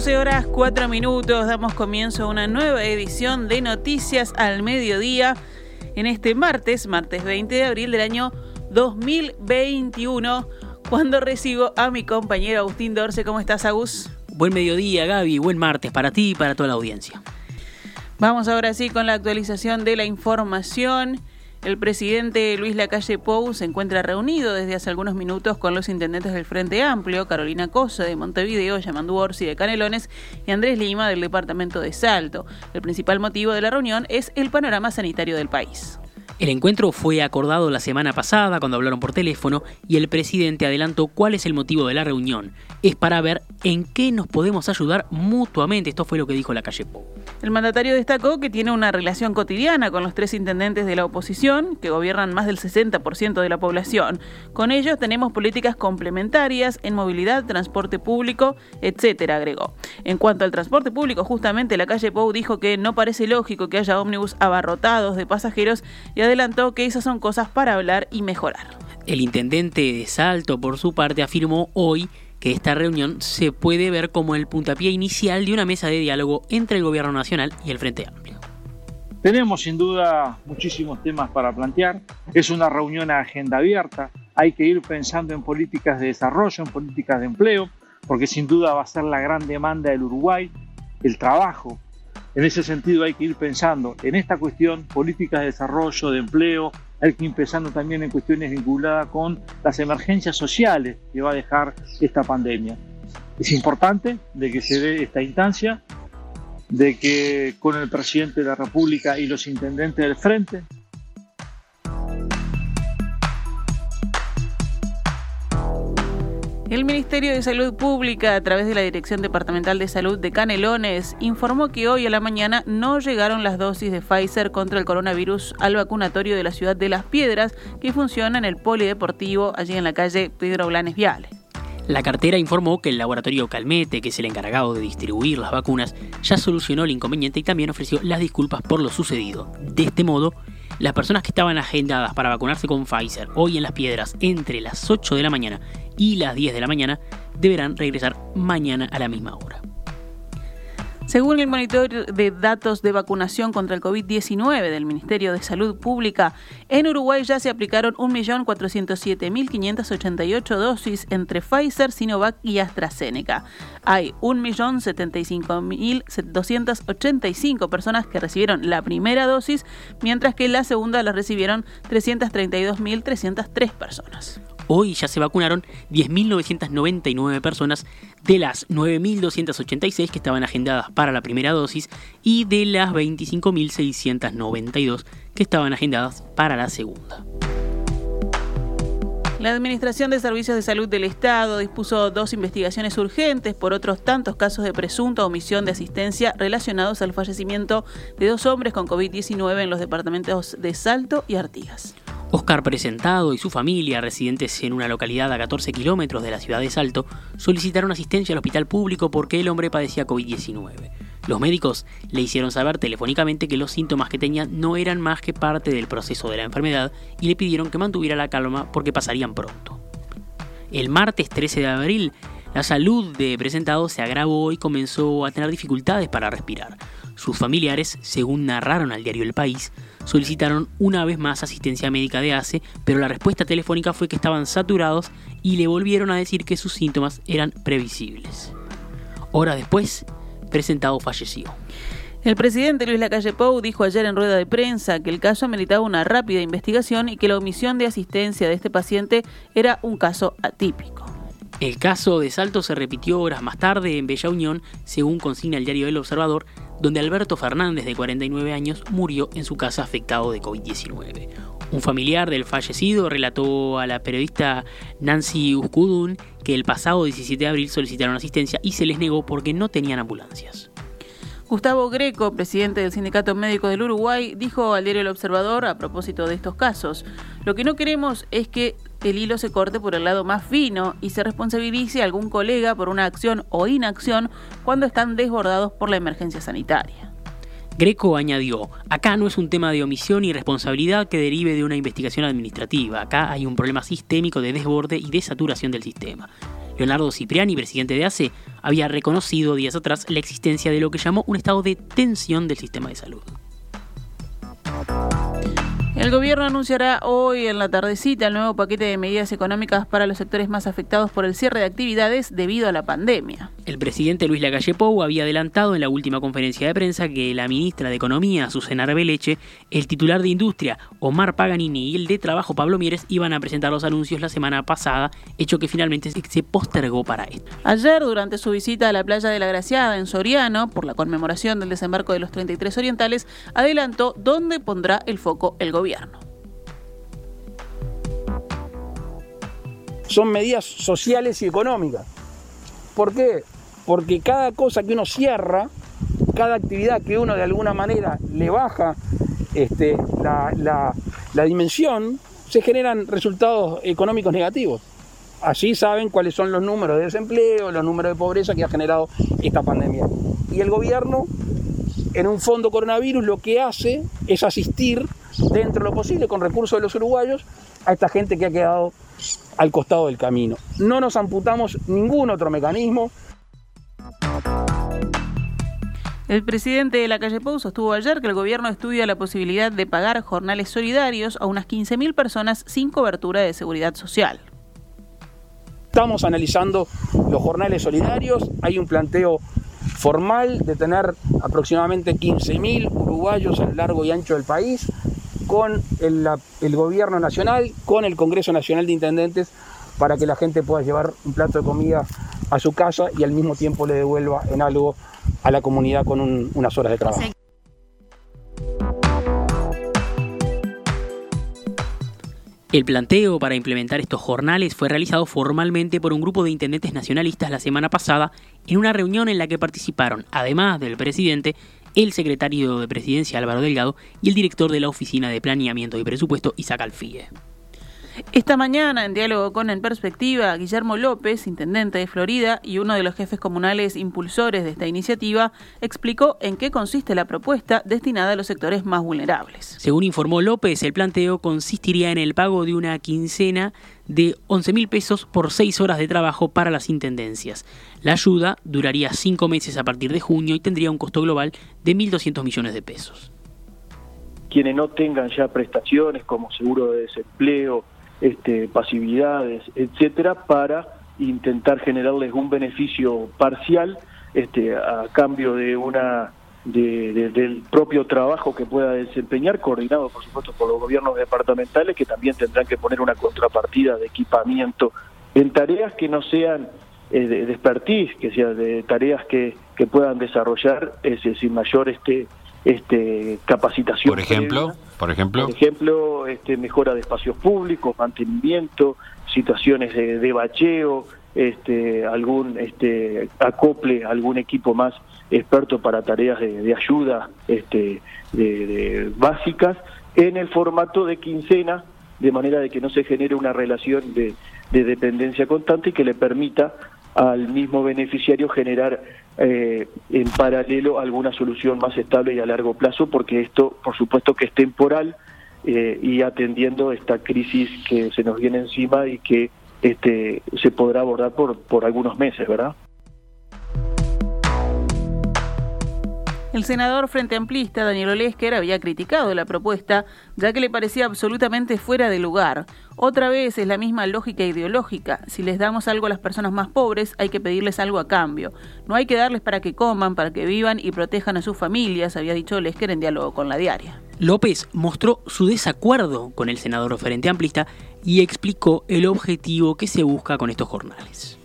12 horas 4 minutos, damos comienzo a una nueva edición de Noticias al Mediodía en este martes, martes 20 de abril del año 2021, cuando recibo a mi compañero Agustín Dorce. ¿Cómo estás, Agus? Buen mediodía, Gaby. Buen martes para ti y para toda la audiencia. Vamos ahora sí con la actualización de la información. El presidente Luis Lacalle Pou se encuentra reunido desde hace algunos minutos con los intendentes del Frente Amplio, Carolina Cosa de Montevideo, Yamandu Orsi de Canelones y Andrés Lima del departamento de Salto. El principal motivo de la reunión es el panorama sanitario del país. El encuentro fue acordado la semana pasada cuando hablaron por teléfono y el presidente adelantó cuál es el motivo de la reunión. Es para ver en qué nos podemos ayudar mutuamente. Esto fue lo que dijo la calle Pou. El mandatario destacó que tiene una relación cotidiana con los tres intendentes de la oposición, que gobiernan más del 60% de la población. Con ellos tenemos políticas complementarias en movilidad, transporte público, etcétera, agregó. En cuanto al transporte público, justamente la calle Pou dijo que no parece lógico que haya ómnibus abarrotados de pasajeros y adelantó que esas son cosas para hablar y mejorar. El intendente de Salto, por su parte, afirmó hoy que esta reunión se puede ver como el puntapié inicial de una mesa de diálogo entre el Gobierno Nacional y el Frente Amplio. Tenemos sin duda muchísimos temas para plantear. Es una reunión a agenda abierta. Hay que ir pensando en políticas de desarrollo, en políticas de empleo, porque sin duda va a ser la gran demanda del Uruguay, el trabajo. En ese sentido hay que ir pensando en esta cuestión, políticas de desarrollo, de empleo, hay que ir pensando también en cuestiones vinculadas con las emergencias sociales que va a dejar esta pandemia. Es importante de que se dé esta instancia, de que con el presidente de la República y los intendentes del frente El Ministerio de Salud Pública, a través de la Dirección Departamental de Salud de Canelones, informó que hoy a la mañana no llegaron las dosis de Pfizer contra el coronavirus al vacunatorio de la ciudad de Las Piedras, que funciona en el polideportivo allí en la calle Pedro Blanes Viale. La cartera informó que el laboratorio Calmete, que es el encargado de distribuir las vacunas, ya solucionó el inconveniente y también ofreció las disculpas por lo sucedido. De este modo, las personas que estaban agendadas para vacunarse con Pfizer hoy en las piedras entre las 8 de la mañana y las 10 de la mañana deberán regresar mañana a la misma hora. Según el monitor de datos de vacunación contra el COVID-19 del Ministerio de Salud Pública, en Uruguay ya se aplicaron 1.407.588 dosis entre Pfizer, Sinovac y AstraZeneca. Hay 1.075.285 personas que recibieron la primera dosis, mientras que la segunda la recibieron 332.303 personas. Hoy ya se vacunaron 10.999 personas de las 9.286 que estaban agendadas para la primera dosis y de las 25.692 que estaban agendadas para la segunda. La Administración de Servicios de Salud del Estado dispuso dos investigaciones urgentes por otros tantos casos de presunta omisión de asistencia relacionados al fallecimiento de dos hombres con COVID-19 en los departamentos de Salto y Artigas. Oscar Presentado y su familia, residentes en una localidad a 14 kilómetros de la ciudad de Salto, solicitaron asistencia al hospital público porque el hombre padecía COVID-19. Los médicos le hicieron saber telefónicamente que los síntomas que tenía no eran más que parte del proceso de la enfermedad y le pidieron que mantuviera la calma porque pasarían pronto. El martes 13 de abril, la salud de Presentado se agravó y comenzó a tener dificultades para respirar. Sus familiares, según narraron al diario El País, solicitaron una vez más asistencia médica de ACE, pero la respuesta telefónica fue que estaban saturados y le volvieron a decir que sus síntomas eran previsibles. Horas después, presentado falleció. El presidente Luis Lacalle Pou dijo ayer en rueda de prensa que el caso ameritaba una rápida investigación y que la omisión de asistencia de este paciente era un caso atípico. El caso de Salto se repitió horas más tarde en Bella Unión, según consigna el diario El Observador, donde Alberto Fernández, de 49 años, murió en su casa afectado de COVID-19. Un familiar del fallecido relató a la periodista Nancy Uscudun que el pasado 17 de abril solicitaron asistencia y se les negó porque no tenían ambulancias. Gustavo Greco, presidente del Sindicato Médico del Uruguay, dijo al diario El Observador a propósito de estos casos, lo que no queremos es que el hilo se corte por el lado más fino y se responsabilice a algún colega por una acción o inacción cuando están desbordados por la emergencia sanitaria. Greco añadió, acá no es un tema de omisión y responsabilidad que derive de una investigación administrativa, acá hay un problema sistémico de desborde y de saturación del sistema. Leonardo Cipriani, presidente de ACE, había reconocido días atrás la existencia de lo que llamó un estado de tensión del sistema de salud. El gobierno anunciará hoy en la tardecita el nuevo paquete de medidas económicas para los sectores más afectados por el cierre de actividades debido a la pandemia. El presidente Luis Lacalle Pou había adelantado en la última conferencia de prensa que la ministra de Economía, Susana Arbeleche, el titular de Industria, Omar Paganini, y el de Trabajo, Pablo Mieres, iban a presentar los anuncios la semana pasada, hecho que finalmente se postergó para esto. Ayer, durante su visita a la playa de la Graciada en Soriano, por la conmemoración del desembarco de los 33 orientales, adelantó dónde pondrá el foco el gobierno. Son medidas sociales y económicas. ¿Por qué? Porque cada cosa que uno cierra, cada actividad que uno de alguna manera le baja este, la, la dimensión, se generan resultados económicos negativos. Así saben cuáles son los números de desempleo, los números de pobreza que ha generado esta pandemia. Y el gobierno, en un fondo coronavirus, lo que hace es asistir dentro de lo posible, con recursos de los uruguayos, a esta gente que ha quedado al costado del camino. No nos amputamos ningún otro mecanismo. El presidente de la calle Pou sostuvo ayer que el gobierno estudia la posibilidad de pagar jornales solidarios a unas 15.000 personas sin cobertura de seguridad social. Estamos analizando los jornales solidarios, hay un planteo formal de tener aproximadamente 15.000 uruguayos a lo largo y ancho del país con el, gobierno nacional, con el Congreso Nacional de Intendentes, para que la gente pueda llevar un plato de comida a su casa y al mismo tiempo le devuelva en algo a la comunidad con unas horas de trabajo. El planteo para implementar estos jornales fue realizado formalmente por un grupo de intendentes nacionalistas la semana pasada en una reunión en la que participaron, además del presidente, el secretario de Presidencia Álvaro Delgado y el director de la Oficina de Planeamiento y Presupuesto Isaac Alfie. Esta mañana, en diálogo con En Perspectiva, Guillermo López, intendente de Florida y uno de los jefes comunales impulsores de esta iniciativa, explicó en qué consiste la propuesta destinada a los sectores más vulnerables. Según informó López, el planteo consistiría en el pago de una quincena de 11 mil pesos por seis horas de trabajo para las intendencias. La ayuda duraría cinco meses a partir de junio y tendría un costo global de 1.200 millones de pesos. Quienes no tengan ya prestaciones como seguro de desempleo, este, pasividades, etcétera, para intentar generarles un beneficio parcial este, a cambio de una del propio trabajo que pueda desempeñar, coordinado por supuesto por los gobiernos departamentales que también tendrán que poner una contrapartida de equipamiento en tareas que no sean eh, de, expertise, que sean de tareas que, que puedan desarrollar ese, sin mayor este este capacitación. Por ejemplo, por ejemplo, ejemplo, este mejora de espacios públicos, mantenimiento, situaciones de, bacheo, este algún este acople algún equipo más experto para tareas de, ayuda este de, básicas en el formato de quincena de manera de que no se genere una relación de dependencia constante y que le permita al mismo beneficiario generar eh, en paralelo alguna solución más estable y a largo plazo, porque esto, por supuesto, que es temporal eh, y atendiendo esta crisis que se nos viene encima y que este, se podrá abordar por, por algunos meses, ¿verdad? El senador Frente Amplista, Daniel Olesker, había criticado la propuesta, ya que le parecía absolutamente fuera de lugar. Otra vez es la misma lógica ideológica. Si les damos algo a las personas más pobres, hay que pedirles algo a cambio. No hay que darles para que coman, para que vivan y protejan a sus familias, había dicho Olesker en diálogo con la diaria. López mostró su desacuerdo con el senador Frente Amplista y explicó el objetivo que se busca con estos jornales.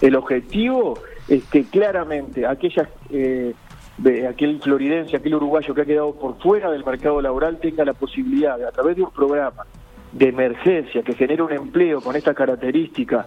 El objetivo es que claramente aquellas eh, de aquel floridense, aquel uruguayo que ha quedado por fuera del mercado laboral tenga la posibilidad de, a través de un programa de emergencia que genere un empleo con estas características,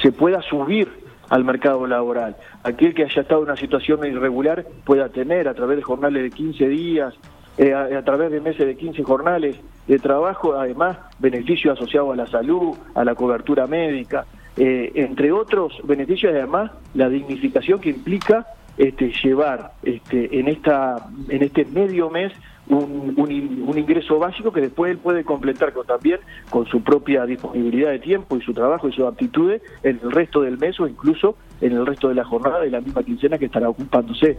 se pueda subir al mercado laboral. Aquel que haya estado en una situación irregular pueda tener a través de jornales de 15 días, eh, a, través de meses de 15 jornales de trabajo, además beneficios asociados a la salud, a la cobertura médica, eh, entre otros beneficios, además la dignificación que implica este, llevar este, en, esta, en este medio mes un, un, ingreso básico que después él puede completar con, también con su propia disponibilidad de tiempo y su trabajo y sus aptitudes en el resto del mes o incluso en el resto de la jornada de la misma quincena que estará ocupándose.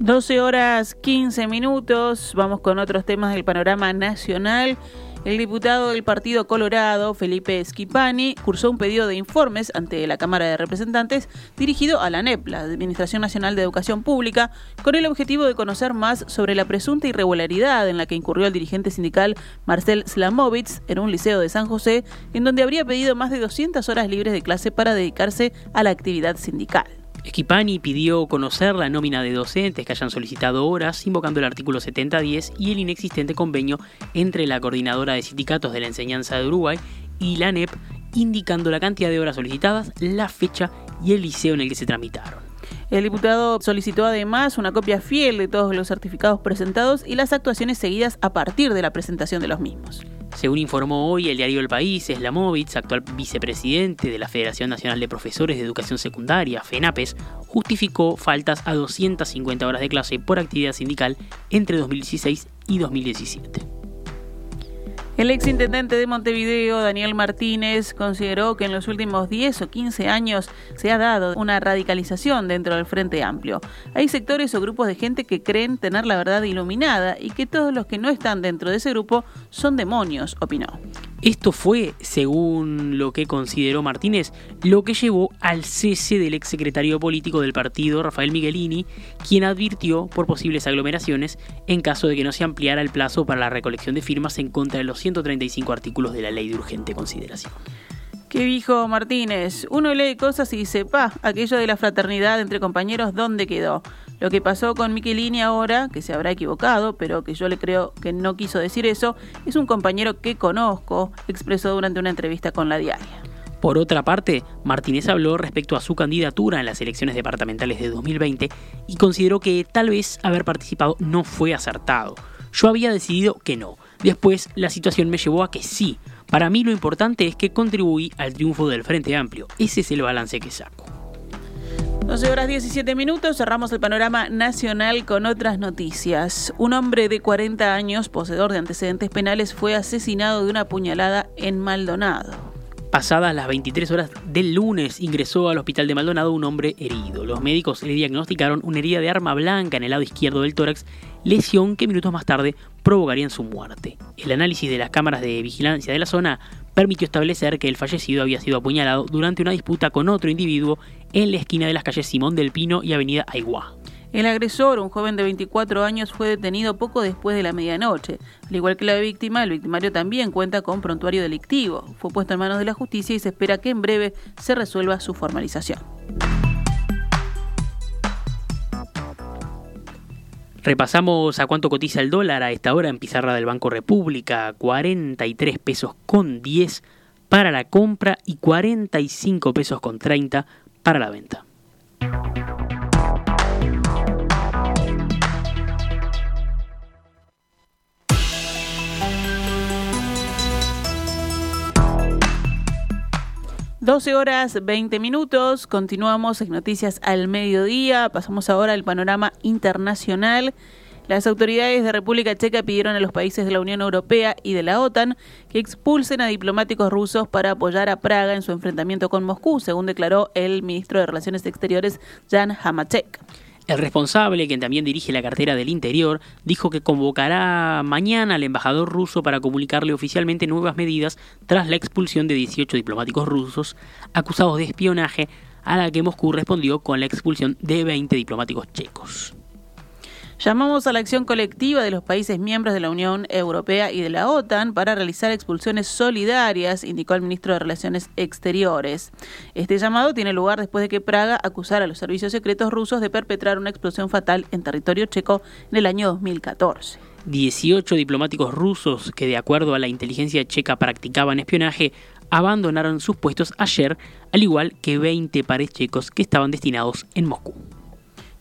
12 horas 15 minutos, vamos con otros temas del panorama nacional. El diputado del Partido Colorado, Felipe Schipani, cursó un pedido de informes ante la Cámara de Representantes dirigido a la NEP, la Administración Nacional de Educación Pública, con el objetivo de conocer más sobre la presunta irregularidad en la que incurrió el dirigente sindical Marcel Slamovitz en un liceo de San José, en donde habría pedido más de 200 horas libres de clase para dedicarse a la actividad sindical. Esquipani pidió conocer la nómina de docentes que hayan solicitado horas, invocando el artículo 7010 y el inexistente convenio entre la Coordinadora de Sindicatos de la Enseñanza de Uruguay y la ANEP, indicando la cantidad de horas solicitadas, la fecha y el liceo en el que se tramitaron. El diputado solicitó además una copia fiel de todos los certificados presentados y las actuaciones seguidas a partir de la presentación de los mismos. Según informó hoy el diario El País, Slamovitz, actual vicepresidente de la Federación Nacional de Profesores de Educación Secundaria, FENAPES, justificó faltas a 250 horas de clase por actividad sindical entre 2016 y 2017. El exintendente de Montevideo, Daniel Martínez, consideró que en los últimos 10 o 15 años se ha dado una radicalización dentro del Frente Amplio. Hay sectores o grupos de gente que creen tener la verdad iluminada y que todos los que no están dentro de ese grupo son demonios, opinó. Esto fue, según lo que consideró Martínez, lo que llevó al cese del exsecretario político del partido, Rafael Miguelini, quien advirtió por posibles aglomeraciones en caso de que no se ampliara el plazo para la recolección de firmas en contra de los 135 artículos de la ley de urgente consideración. ¿Qué dijo Martínez? Uno lee cosas y dice, pa, aquello de la fraternidad entre compañeros, ¿dónde quedó? Lo que pasó con Michelini ahora, que se habrá equivocado, pero que yo le creo que no quiso decir eso, es un compañero que conozco, expresó durante una entrevista con la diaria. Por otra parte, Martínez habló respecto a su candidatura en las elecciones departamentales de 2020 y consideró que tal vez haber participado no fue acertado. Yo había decidido que no. Después la situación me llevó a que sí. Para mí lo importante es que contribuí al triunfo del Frente Amplio. Ese es el balance que saco. 12 horas 17 minutos, cerramos el panorama nacional con otras noticias. Un hombre de 40 años, poseedor de antecedentes penales, fue asesinado de una puñalada en Maldonado. Pasadas las 23 horas del lunes, ingresó al hospital de Maldonado un hombre herido. Los médicos le diagnosticaron una herida de arma blanca en el lado izquierdo del tórax, lesión que minutos más tarde provocaría su muerte. El análisis de las cámaras de vigilancia de la zona permitió establecer que el fallecido había sido apuñalado durante una disputa con otro individuo en la esquina de las calles Simón del Pino y Avenida Aiguá. El agresor, un joven de 24 años, fue detenido poco después de la medianoche. Al igual que la víctima, el victimario también cuenta con prontuario delictivo. Fue puesto en manos de la justicia y se espera que en breve se resuelva su formalización. Repasamos a cuánto cotiza el dólar a esta hora en pizarra del Banco República, 43 pesos con 10 para la compra y 45 pesos con 30 para la venta. 12 horas 20 minutos, continuamos en Noticias al Mediodía, pasamos ahora al panorama internacional. Las autoridades de República Checa pidieron a los países de la Unión Europea y de la OTAN que expulsen a diplomáticos rusos para apoyar a Praga en su enfrentamiento con Moscú, según declaró el ministro de Relaciones Exteriores Jan Hamacek. El responsable, quien también dirige la cartera del Interior, dijo que convocará mañana al embajador ruso para comunicarle oficialmente nuevas medidas tras la expulsión de 18 diplomáticos rusos acusados de espionaje, a la que Moscú respondió con la expulsión de 20 diplomáticos checos. Llamamos a la acción colectiva de los países miembros de la Unión Europea y de la OTAN para realizar expulsiones solidarias, indicó el ministro de Relaciones Exteriores. Este llamado tiene lugar después de que Praga acusara a los servicios secretos rusos de perpetrar una explosión fatal en territorio checo en el año 2014. 18 diplomáticos rusos que de acuerdo a la inteligencia checa practicaban espionaje abandonaron sus puestos ayer, al igual que 20 pares checos que estaban destinados en Moscú.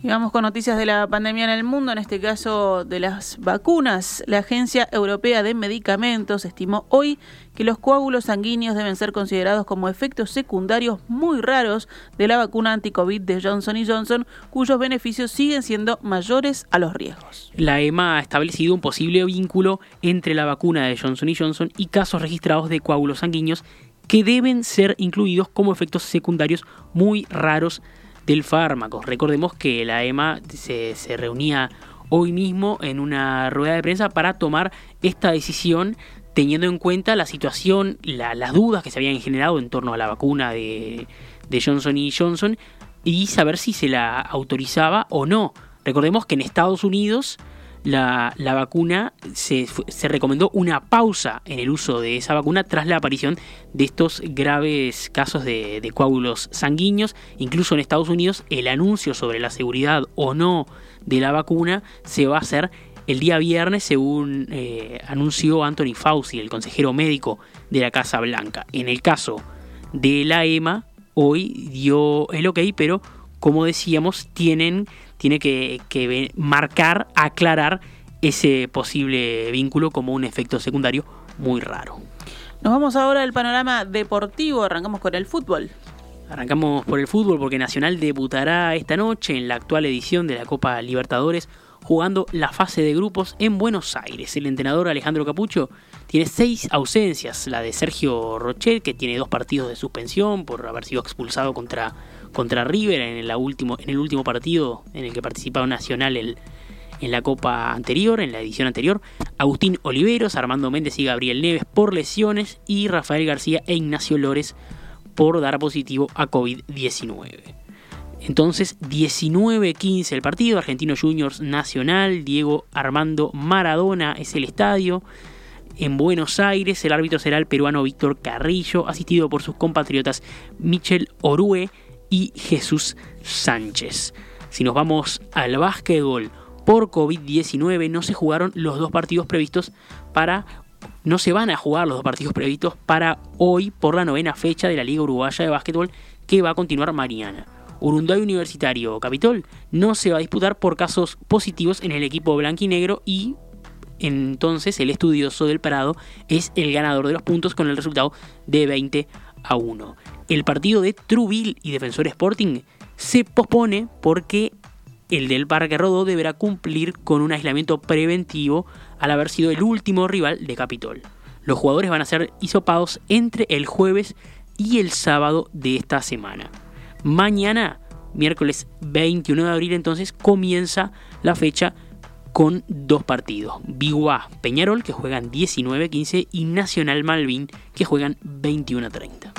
Y vamos con noticias de la pandemia en el mundo, en este caso de las vacunas. La Agencia Europea de Medicamentos estimó hoy que los coágulos sanguíneos deben ser considerados como efectos secundarios muy raros de la vacuna anti-COVID de Johnson Johnson, cuyos beneficios siguen siendo mayores a los riesgos. La EMA ha establecido un posible vínculo entre la vacuna de Johnson Johnson y casos registrados de coágulos sanguíneos que deben ser incluidos como efectos secundarios muy raros del fármaco. Recordemos que la EMA se, reunía hoy mismo en una rueda de prensa para tomar esta decisión teniendo en cuenta la situación, las dudas que se habían generado en torno a la vacuna de, de Johnson y Johnson y saber si se la autorizaba o no. Recordemos que en Estados Unidos la, vacuna se, se, recomendó una pausa en el uso de esa vacuna tras la aparición de estos graves casos de, coágulos sanguíneos. Incluso en Estados Unidos el anuncio sobre la seguridad o no de la vacuna se va a hacer el día viernes, según eh, anunció Anthony Fauci, el consejero médico de la Casa Blanca. En el caso de la EMA, hoy dio el ok, pero como decíamos, tienen tiene que, marcar, aclarar ese posible vínculo como un efecto secundario muy raro. Nos vamos ahora al panorama deportivo, arrancamos con el fútbol. Arrancamos por el fútbol porque Nacional debutará esta noche en la actual edición de la Copa Libertadores jugando la fase de grupos en Buenos Aires. El entrenador Alejandro Capucho tiene seis ausencias, la de Sergio Rochet, que tiene dos partidos de suspensión por haber sido expulsado contra contra River en, el último, en el último partido en el que participaba Nacional en la Copa anterior, en la edición anterior, Agustín Oliveros, Armando Méndez y Gabriel Neves por lesiones y Rafael García e Ignacio Lores por dar positivo a COVID-19. Entonces, 19-15 el partido, Argentino Juniors Nacional, Diego Armando Maradona es el estadio. En Buenos Aires, el árbitro será el peruano Víctor Carrillo, asistido por sus compatriotas Michel Orue y Jesús Sánchez. Si nos vamos al básquetbol, por COVID-19 no se jugaron los dos partidos previstos para... No se van a jugar los dos partidos previstos para hoy por la novena fecha de la Liga Uruguaya de Básquetbol que va a continuar mañana. Urunday Universitario Capitol no se va a disputar por casos positivos en el equipo blanco y negro y entonces el estudioso del Parado es el ganador de los puntos con el resultado de 20 a 1 el partido de Truville y Defensor Sporting se pospone porque el del Parque Rodó deberá cumplir con un aislamiento preventivo al haber sido el último rival de Capitol. Los jugadores van a ser hisopados entre el jueves y el sábado de esta semana. Mañana, miércoles 21 de abril, entonces comienza la fecha con dos partidos. Biguá Peñarol que juegan 19-15 y Nacional Malvin que juegan 21-30.